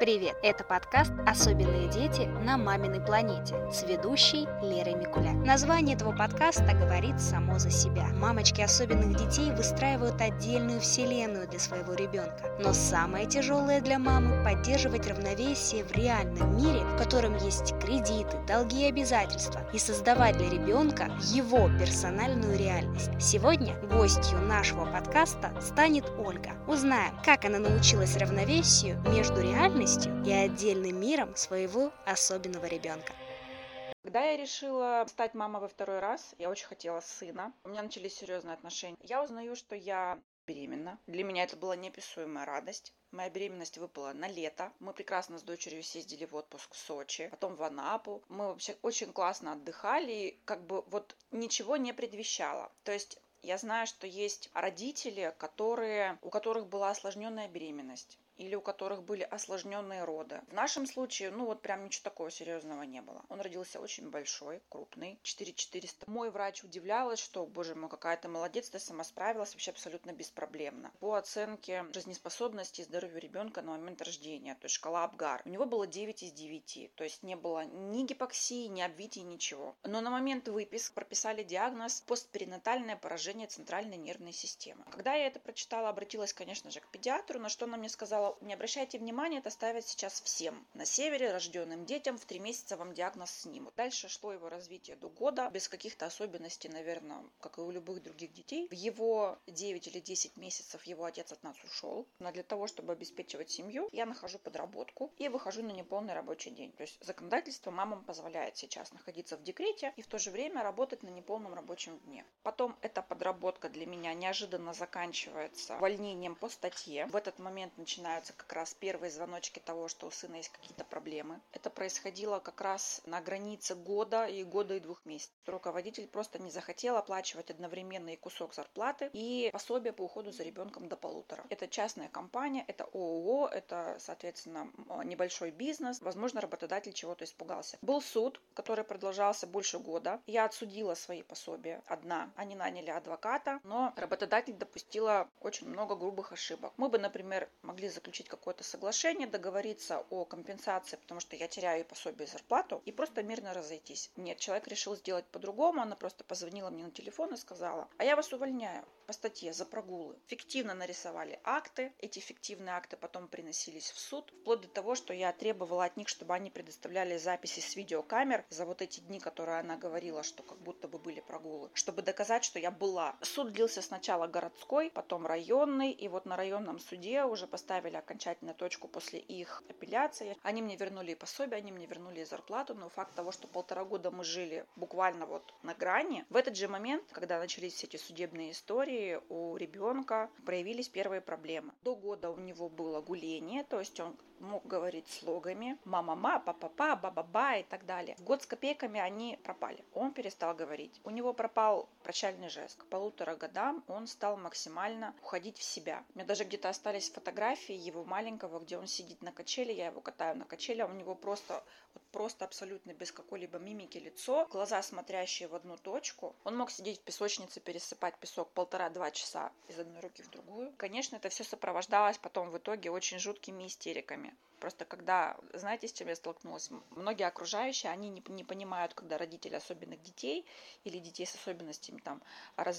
Привет! Это подкаст «Особенные дети на маминой планете» с ведущей Лерой Микуля. Название этого подкаста говорит само за себя. Мамочки особенных детей выстраивают отдельную вселенную для своего ребенка. Но самое тяжелое для мамы – поддерживать равновесие в реальном мире, в котором есть кредиты, долги и обязательства, и создавать для ребенка его персональную реальность. Сегодня гостью нашего подкаста станет Ольга. Узнаем, как она научилась равновесию между реальностью реальностью и отдельным миром своего особенного ребенка. Когда я решила стать мамой во второй раз, я очень хотела сына. У меня начались серьезные отношения. Я узнаю, что я беременна. Для меня это была неописуемая радость. Моя беременность выпала на лето. Мы прекрасно с дочерью съездили в отпуск в Сочи, потом в Анапу. Мы вообще очень классно отдыхали, и как бы вот ничего не предвещало. То есть я знаю, что есть родители, которые, у которых была осложненная беременность или у которых были осложненные роды. В нашем случае, ну вот прям ничего такого серьезного не было. Он родился очень большой, крупный, 4400. Мой врач удивлялась, что, боже мой, какая то молодец, ты сама справилась вообще абсолютно беспроблемно. По оценке жизнеспособности и здоровья ребенка на момент рождения, то есть шкала Абгар, у него было 9 из 9, то есть не было ни гипоксии, ни обвитий, ничего. Но на момент выписки прописали диагноз постперинатальное поражение центральной нервной системы. Когда я это прочитала, обратилась, конечно же, к педиатру, на что она мне сказала, не обращайте внимания, это ставят сейчас всем. На севере рожденным детям в три месяца вам диагноз снимут. Дальше шло его развитие до года, без каких-то особенностей, наверное, как и у любых других детей. В его 9 или 10 месяцев его отец от нас ушел. Но для того, чтобы обеспечивать семью, я нахожу подработку и выхожу на неполный рабочий день. То есть законодательство мамам позволяет сейчас находиться в декрете и в то же время работать на неполном рабочем дне. Потом эта подработка для меня неожиданно заканчивается увольнением по статье. В этот момент начинаю начинаются как раз первые звоночки того, что у сына есть какие-то проблемы. Это происходило как раз на границе года и года и двух месяцев. Руководитель просто не захотел оплачивать одновременно и кусок зарплаты, и пособие по уходу за ребенком до полутора. Это частная компания, это ООО, это, соответственно, небольшой бизнес. Возможно, работодатель чего-то испугался. Был суд, который продолжался больше года. Я отсудила свои пособия одна. Они наняли адвоката, но работодатель допустила очень много грубых ошибок. Мы бы, например, могли заключить какое-то соглашение, договориться о компенсации, потому что я теряю и пособие, и зарплату, и просто мирно разойтись. Нет, человек решил сделать по-другому, она просто позвонила мне на телефон и сказала, а я вас увольняю по статье за прогулы. Фиктивно нарисовали акты, эти фиктивные акты потом приносились в суд, вплоть до того, что я требовала от них, чтобы они предоставляли записи с видеокамер за вот эти дни, которые она говорила, что как будто бы были прогулы, чтобы доказать, что я была. Суд длился сначала городской, потом районный, и вот на районном суде уже поставили окончательную точку после их апелляции. Они мне вернули и пособие, они мне вернули и зарплату, но факт того, что полтора года мы жили буквально вот на грани, в этот же момент, когда начались все эти судебные истории, у ребенка проявились первые проблемы. До года у него было гуление, то есть он мог говорить слогами «мама-ма», «папа-па», «ба-ба-ба» и так далее. В год с копейками они пропали. Он перестал говорить. У него пропал прощальный жест. Полутора годам он стал максимально уходить в себя. У меня даже где-то остались фотографии его маленького, где он сидит на качеле, я его катаю на качеле, а у него просто, вот просто абсолютно без какой-либо мимики лицо, глаза смотрящие в одну точку. Он мог сидеть в песочнице, пересыпать песок полтора-два часа из одной руки в другую. Конечно, это все сопровождалось потом в итоге очень жуткими истериками. Просто когда, знаете, с чем я столкнулась? Многие окружающие, они не, не понимают, когда родители особенных детей или детей с особенностями там,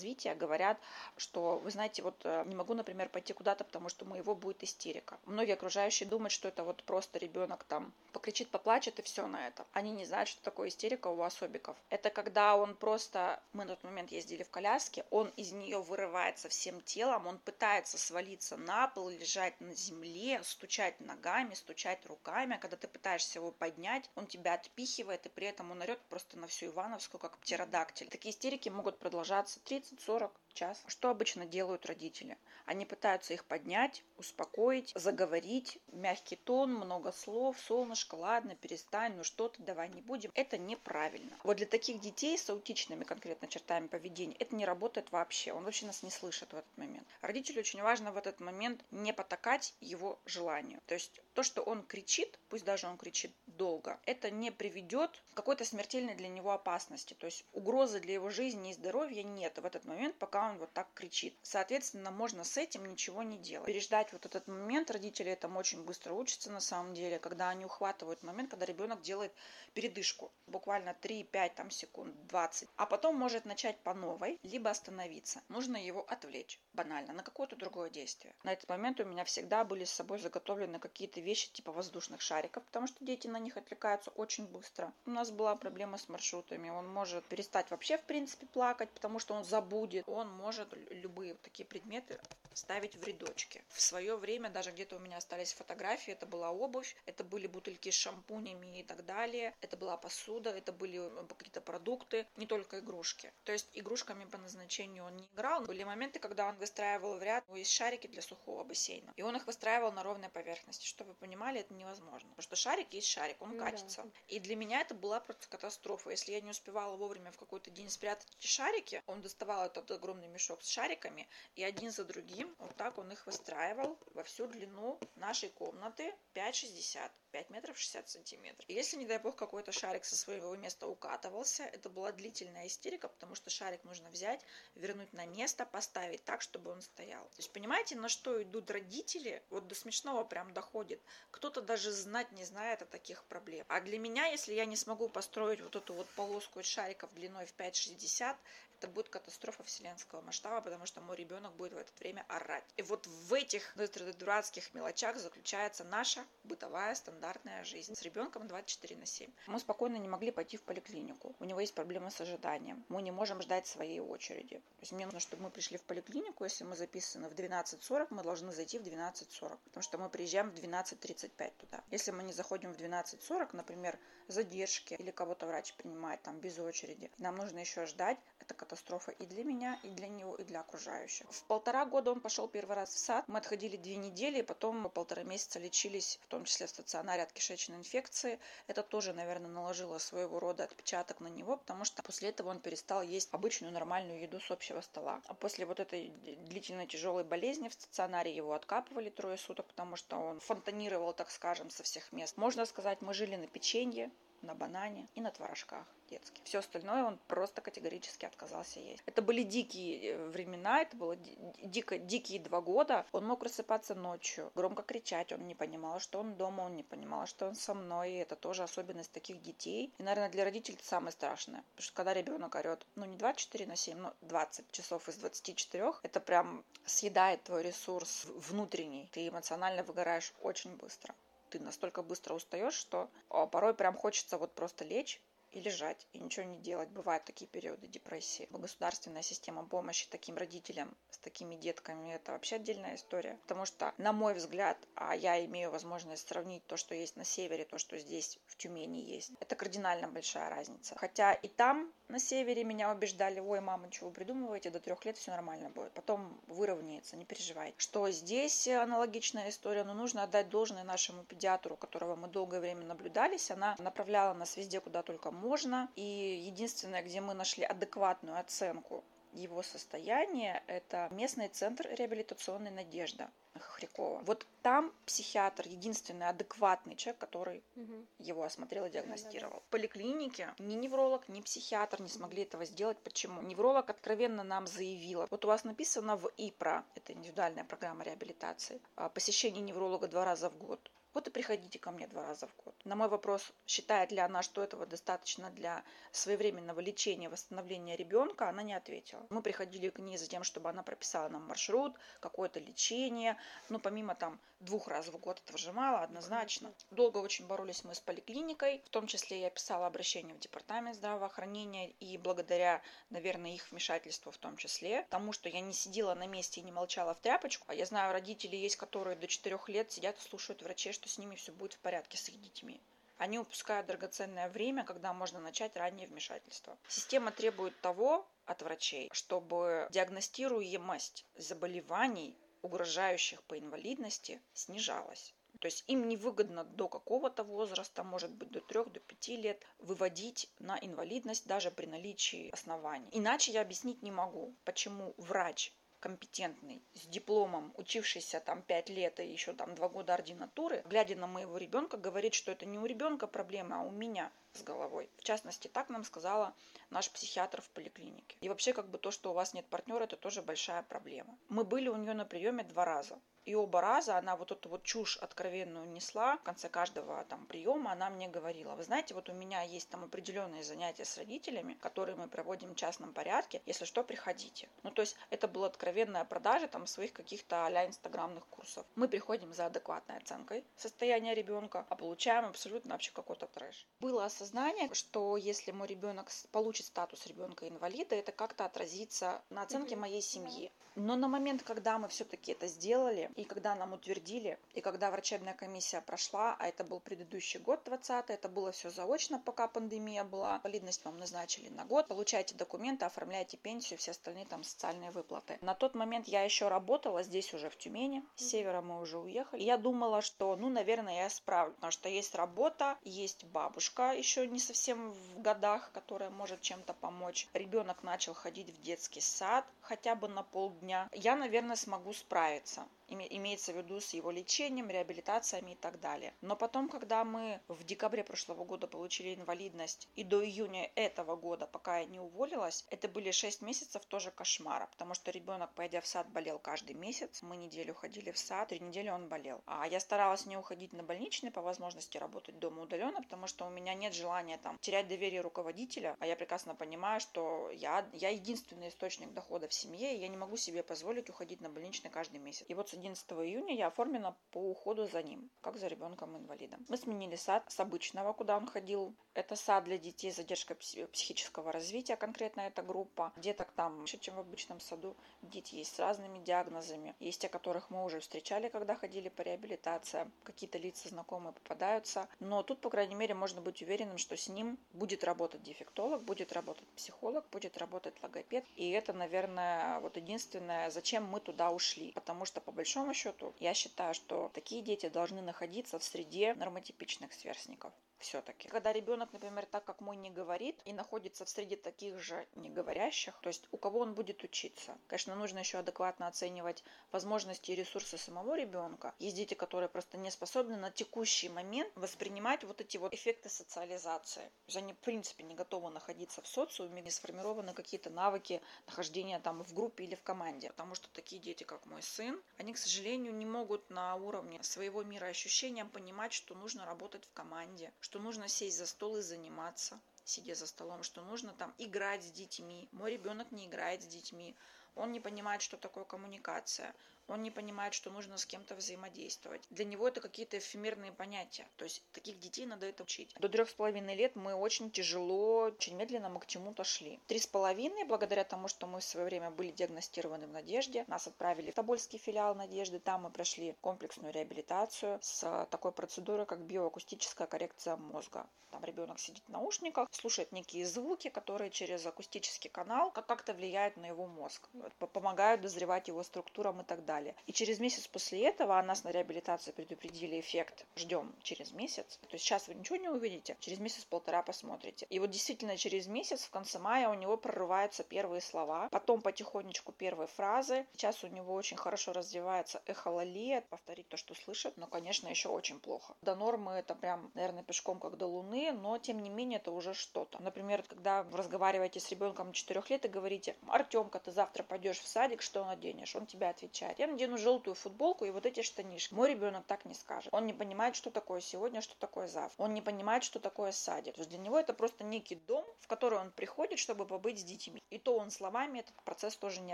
развития говорят, что, вы знаете, вот э, не могу, например, пойти куда-то, потому что у моего будет истерика. Многие окружающие думают, что это вот просто ребенок там покричит, поплачет и все на это. Они не знают, что такое истерика у особиков. Это когда он просто, мы на тот момент ездили в коляске, он из нее вырывается всем телом, он пытается свалиться на пол, лежать на земле, стучать ногами, стучать руками, а когда ты пытаешься его поднять, он тебя отпихивает, и при этом он орет просто на всю Ивановскую, как птеродактиль. Такие истерики могут продолжаться 30-40 час. Что обычно делают родители? Они пытаются их поднять, успокоить, заговорить, мягкий тон, много слов, солнышко, ладно, перестань, ну что ты, давай не будем. Это неправильно. Вот для таких детей с аутичными конкретно чертами поведения это не работает вообще. Он вообще нас не слышит в этот момент. Родителю очень важно в этот момент не потакать его желанию. То есть то, что он кричит, пусть даже он кричит долго, это не приведет к какой-то смертельной для него опасности. То есть угрозы для его жизни и здоровья нет в этот момент, пока он вот так кричит. Соответственно, можно с этим ничего не делать. Переждать вот этот момент родители этому очень быстро учатся на самом деле, когда они ухватывают момент, когда ребенок делает передышку. Буквально 3-5 там, секунд, 20. А потом может начать по новой, либо остановиться. Нужно его отвлечь банально на какое-то другое действие. На этот момент у меня всегда были с собой заготовлены какие-то вещи типа воздушных шариков, потому что дети на них отвлекаются очень быстро. У нас была проблема с маршрутами. Он может перестать вообще в принципе плакать, потому что он забудет. Он может любые такие предметы ставить в рядочки. В свое время даже где-то у меня остались фотографии. Это была обувь, это были бутыльки с шампунями и так далее. Это была посуда, это были э, какие-то продукты, не только игрушки. То есть игрушками по назначению он не играл. Были моменты, когда он выстраивал в ряд, есть шарики для сухого бассейна. И он их выстраивал на ровной поверхности. Чтобы вы понимали, это невозможно. Потому что шарик есть шарик, он ну, катится. Да. И для меня это была просто катастрофа. Если я не успевала вовремя в какой-то день спрятать эти шарики, он доставал этот огромный мешок с шариками, и один за другим вот так он их выстраивал во всю длину нашей комнаты 5,60. 5 метров 60 сантиметров. Если, не дай бог, какой-то шарик со своего места укатывался, это была длительная истерика, потому что шарик нужно взять, вернуть на место, поставить так, чтобы он стоял. То есть понимаете, на что идут родители? Вот до смешного прям доходит. Кто-то даже знать не знает о таких проблемах. А для меня, если я не смогу построить вот эту вот полоску из шариков длиной в 5,60, это будет катастрофа вселенского масштаба, потому что мой ребенок будет в это время орать. И вот в этих дурацких мелочах заключается наша бытовая стандартная жизнь с ребенком 24 на 7. Мы спокойно не могли пойти в поликлинику. У него есть проблемы с ожиданием. Мы не можем ждать своей очереди. То есть мне нужно, чтобы мы пришли в поликлинику. Если мы записаны в 12.40, мы должны зайти в 12.40, потому что мы приезжаем в 12.35 туда. Если мы не заходим в 12.40, например, задержки или кого-то врач принимает там без очереди, нам нужно еще ждать, катастрофа и для меня, и для него, и для окружающих. В полтора года он пошел первый раз в сад. Мы отходили две недели, потом полтора месяца лечились, в том числе в стационаре от кишечной инфекции. Это тоже, наверное, наложило своего рода отпечаток на него, потому что после этого он перестал есть обычную нормальную еду с общего стола. А после вот этой длительной тяжелой болезни в стационаре его откапывали трое суток, потому что он фонтанировал, так скажем, со всех мест. Можно сказать, мы жили на печенье, на банане и на творожках детских. Все остальное он просто категорически отказался есть. Это были дикие э, времена, это было дико, дикие два года. Он мог просыпаться ночью, громко кричать, он не понимал, что он дома, он не понимал, что он со мной. И это тоже особенность таких детей. И, наверное, для родителей это самое страшное. Потому что когда ребенок орет, ну не 24 на 7, но 20 часов из 24, это прям съедает твой ресурс внутренний. Ты эмоционально выгораешь очень быстро ты настолько быстро устаешь, что порой прям хочется вот просто лечь и лежать, и ничего не делать. Бывают такие периоды депрессии. Государственная система помощи таким родителям с такими детками – это вообще отдельная история. Потому что, на мой взгляд, а я имею возможность сравнить то, что есть на севере, то, что здесь в Тюмени есть, это кардинально большая разница. Хотя и там на севере меня убеждали, ой, мама, чего вы придумываете, до трех лет все нормально будет. Потом выровняется, не переживай. Что здесь аналогичная история, но нужно отдать должное нашему педиатру, которого мы долгое время наблюдались. Она направляла нас везде, куда только можно. И единственное, где мы нашли адекватную оценку его состояния, это местный центр реабилитационной «Надежда». Хохрякова. Вот там психиатр единственный адекватный человек, который угу. его осмотрел и диагностировал. В поликлинике ни невролог, ни психиатр не смогли этого сделать. Почему? Невролог откровенно нам заявила. Вот у вас написано в ИПРА, это индивидуальная программа реабилитации, а, посещение невролога два раза в год. Вот и приходите ко мне два раза в год. На мой вопрос, считает ли она, что этого достаточно для своевременного лечения, восстановления ребенка, она не ответила. Мы приходили к ней за тем, чтобы она прописала нам маршрут, какое-то лечение. Ну, помимо там двух раз в год этого же мало, однозначно. Долго очень боролись мы с поликлиникой, в том числе я писала обращение в департамент здравоохранения, и благодаря, наверное, их вмешательству в том числе, тому, что я не сидела на месте и не молчала в тряпочку. А я знаю, родители есть, которые до четырех лет сидят и слушают врачей, что с ними все будет в порядке, с их детьми. Они упускают драгоценное время, когда можно начать раннее вмешательство. Система требует того от врачей, чтобы диагностируемость заболеваний, угрожающих по инвалидности, снижалась. То есть им невыгодно до какого-то возраста, может быть до 3 до 5 лет, выводить на инвалидность даже при наличии оснований. Иначе я объяснить не могу, почему врач компетентный, с дипломом, учившийся там 5 лет и еще там 2 года ординатуры, глядя на моего ребенка, говорит, что это не у ребенка проблема, а у меня с головой. В частности, так нам сказала наш психиатр в поликлинике. И вообще, как бы то, что у вас нет партнера, это тоже большая проблема. Мы были у нее на приеме два раза. И оба раза она вот эту вот чушь откровенную несла. В конце каждого там приема она мне говорила, вы знаете, вот у меня есть там определенные занятия с родителями, которые мы проводим в частном порядке. Если что, приходите. Ну, то есть это была откровенная продажа там своих каких-то а инстаграмных курсов. Мы приходим за адекватной оценкой состояния ребенка, а получаем абсолютно вообще какой-то трэш. Было осознание, что если мой ребенок получит статус ребенка инвалида, это как-то отразится на оценке моей семьи. Но на момент, когда мы все-таки это сделали, и когда нам утвердили, и когда врачебная комиссия прошла, а это был предыдущий год 20 это было все заочно, пока пандемия была, валидность вам назначили на год, получайте документы, оформляйте пенсию, все остальные там социальные выплаты. На тот момент я еще работала здесь уже в Тюмени, с севера мы уже уехали. Я думала, что, ну, наверное, я справлюсь, потому что есть работа, есть бабушка еще не совсем в годах, которая может чем-то помочь. Ребенок начал ходить в детский сад хотя бы на полдня. Я, наверное, смогу справиться имеется в виду с его лечением, реабилитациями и так далее. Но потом, когда мы в декабре прошлого года получили инвалидность и до июня этого года, пока я не уволилась, это были 6 месяцев тоже кошмара, потому что ребенок, пойдя в сад, болел каждый месяц. Мы неделю ходили в сад, три недели он болел. А я старалась не уходить на больничный, по возможности работать дома удаленно, потому что у меня нет желания там терять доверие руководителя, а я прекрасно понимаю, что я, я единственный источник дохода в семье, и я не могу себе позволить уходить на больничный каждый месяц. И вот с 11 июня я оформлена по уходу за ним, как за ребенком-инвалидом. Мы сменили сад с обычного, куда он ходил. Это сад для детей с задержкой психического развития, конкретно эта группа. Деток там больше, чем в обычном саду. Дети есть с разными диагнозами. Есть те, которых мы уже встречали, когда ходили по реабилитации. Какие-то лица знакомые попадаются. Но тут, по крайней мере, можно быть уверенным, что с ним будет работать дефектолог, будет работать психолог, будет работать логопед. И это, наверное, вот единственное, зачем мы туда ушли. Потому что, по большому большому счету, я считаю, что такие дети должны находиться в среде нормотипичных сверстников все-таки. Когда ребенок, например, так как мой не говорит и находится в среде таких же неговорящих, то есть у кого он будет учиться. Конечно, нужно еще адекватно оценивать возможности и ресурсы самого ребенка. Есть дети, которые просто не способны на текущий момент воспринимать вот эти вот эффекты социализации. То есть они, в принципе, не готовы находиться в социуме, не сформированы какие-то навыки нахождения там в группе или в команде. Потому что такие дети, как мой сын, они, к сожалению, не могут на уровне своего мироощущения понимать, что нужно работать в команде, что нужно сесть за стол и заниматься, сидя за столом, что нужно там играть с детьми. Мой ребенок не играет с детьми, он не понимает, что такое коммуникация, он не понимает, что нужно с кем-то взаимодействовать. Для него это какие-то эфемерные понятия. То есть таких детей надо это учить. До трех с половиной лет мы очень тяжело, очень медленно мы к чему-то шли. Три с половиной, благодаря тому, что мы в свое время были диагностированы в Надежде, нас отправили в Тобольский филиал Надежды. Там мы прошли комплексную реабилитацию с такой процедурой, как биоакустическая коррекция мозга. Там ребенок сидит в наушниках, слушает некие звуки, которые через акустический канал как-то влияют на его мозг, помогают дозревать его структурам и так далее далее. И через месяц после этого а нас на реабилитации предупредили эффект. Ждем через месяц. То есть сейчас вы ничего не увидите, через месяц-полтора посмотрите. И вот действительно через месяц, в конце мая, у него прорываются первые слова, потом потихонечку первые фразы. Сейчас у него очень хорошо развивается эхололия, повторить то, что слышит, но, конечно, еще очень плохо. До нормы это прям, наверное, пешком как до луны, но, тем не менее, это уже что-то. Например, когда вы разговариваете с ребенком 4 лет и говорите, Артемка, ты завтра пойдешь в садик, что наденешь? Он тебя отвечает, я надену желтую футболку и вот эти штанишки. Мой ребенок так не скажет. Он не понимает, что такое сегодня, что такое завтра. Он не понимает, что такое садик. То есть для него это просто некий дом, в который он приходит, чтобы побыть с детьми. И то он словами этот процесс тоже не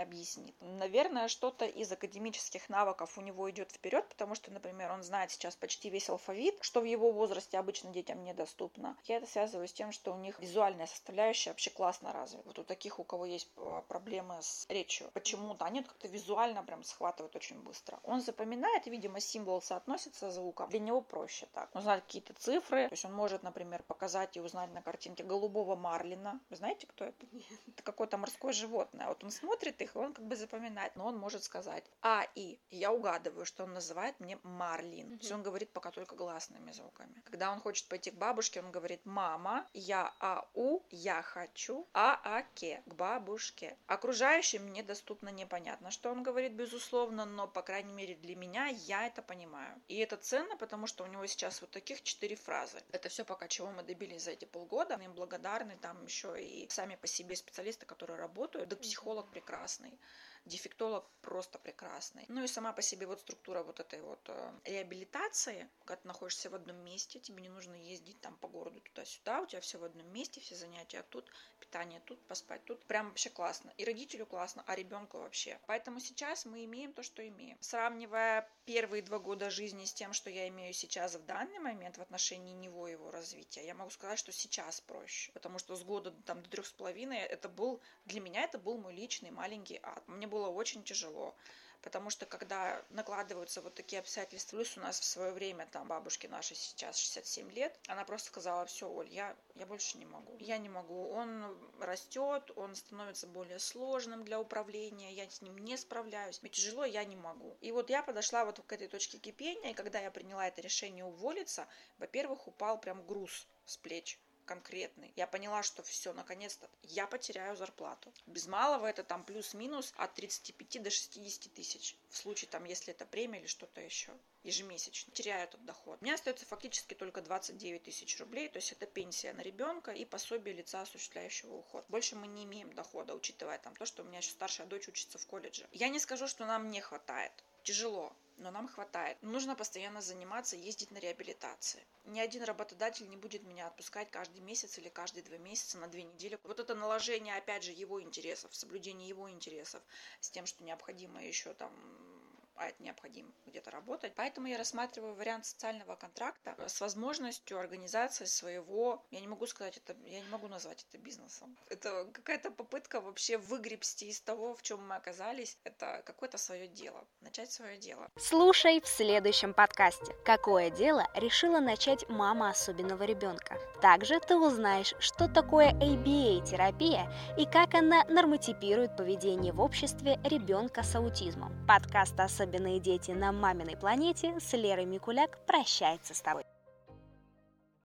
объяснит. Наверное, что-то из академических навыков у него идет вперед, потому что, например, он знает сейчас почти весь алфавит, что в его возрасте обычно детям недоступно. Я это связываю с тем, что у них визуальная составляющая вообще классно развита. Вот у таких, у кого есть а, проблемы с речью, почему-то они как-то визуально прям схватывают очень быстро. Он запоминает, видимо, символ соотносится с звуком. Для него проще так. Узнать какие-то цифры. То есть он может, например, показать и узнать на картинке голубого марлина. Вы знаете, кто это? Это какое-то морское животное. Вот он смотрит их, и он как бы запоминает. Но он может сказать А, И. Я угадываю, что он называет мне марлин. Угу. То есть он говорит пока только гласными звуками. Когда он хочет пойти к бабушке, он говорит мама, я ау, я хочу, а, а, ке, к бабушке. Окружающим недоступно, непонятно, что он говорит, безусловно, но, по крайней мере, для меня я это понимаю. И это ценно, потому что у него сейчас вот таких четыре фразы. Это все пока чего мы добились за эти полгода. Мы им благодарны, там еще и сами по себе специалисты, которые работают, да психолог прекрасный дефектолог просто прекрасный. Ну и сама по себе вот структура вот этой вот э, реабилитации, когда ты находишься в одном месте, тебе не нужно ездить там по городу туда-сюда, у тебя все в одном месте, все занятия тут, питание тут, поспать тут. Прям вообще классно. И родителю классно, а ребенку вообще. Поэтому сейчас мы имеем то, что имеем. Сравнивая первые два года жизни с тем, что я имею сейчас в данный момент в отношении него и его развития, я могу сказать, что сейчас проще. Потому что с года там, до трех с половиной это был, для меня это был мой личный маленький ад. Мне было очень тяжело. Потому что когда накладываются вот такие обстоятельства, плюс у нас в свое время, там, бабушке нашей сейчас 67 лет, она просто сказала, все, Оль, я, я больше не могу. Я не могу. Он растет, он становится более сложным для управления, я с ним не справляюсь. Мне тяжело, я не могу. И вот я подошла вот к этой точке кипения, и когда я приняла это решение уволиться, во-первых, упал прям груз с плеч конкретный. Я поняла, что все, наконец-то я потеряю зарплату. Без малого это там плюс-минус от 35 до 60 тысяч. В случае там, если это премия или что-то еще ежемесячно. Теряю этот доход. У меня остается фактически только 29 тысяч рублей, то есть это пенсия на ребенка и пособие лица, осуществляющего уход. Больше мы не имеем дохода, учитывая там то, что у меня еще старшая дочь учится в колледже. Я не скажу, что нам не хватает. Тяжело, но нам хватает. Нужно постоянно заниматься, ездить на реабилитации. Ни один работодатель не будет меня отпускать каждый месяц или каждые два месяца на две недели. Вот это наложение, опять же, его интересов, соблюдение его интересов с тем, что необходимо еще там а это необходимо где-то работать. Поэтому я рассматриваю вариант социального контракта с возможностью организации своего, я не могу сказать это, я не могу назвать это бизнесом. Это какая-то попытка вообще выгребсти из того, в чем мы оказались. Это какое-то свое дело, начать свое дело. Слушай в следующем подкасте. Какое дело решила начать мама особенного ребенка? Также ты узнаешь, что такое ABA-терапия и как она нормотипирует поведение в обществе ребенка с аутизмом. Подкаст особенного особенные дети на маминой планете с Лерой Микуляк прощается с тобой.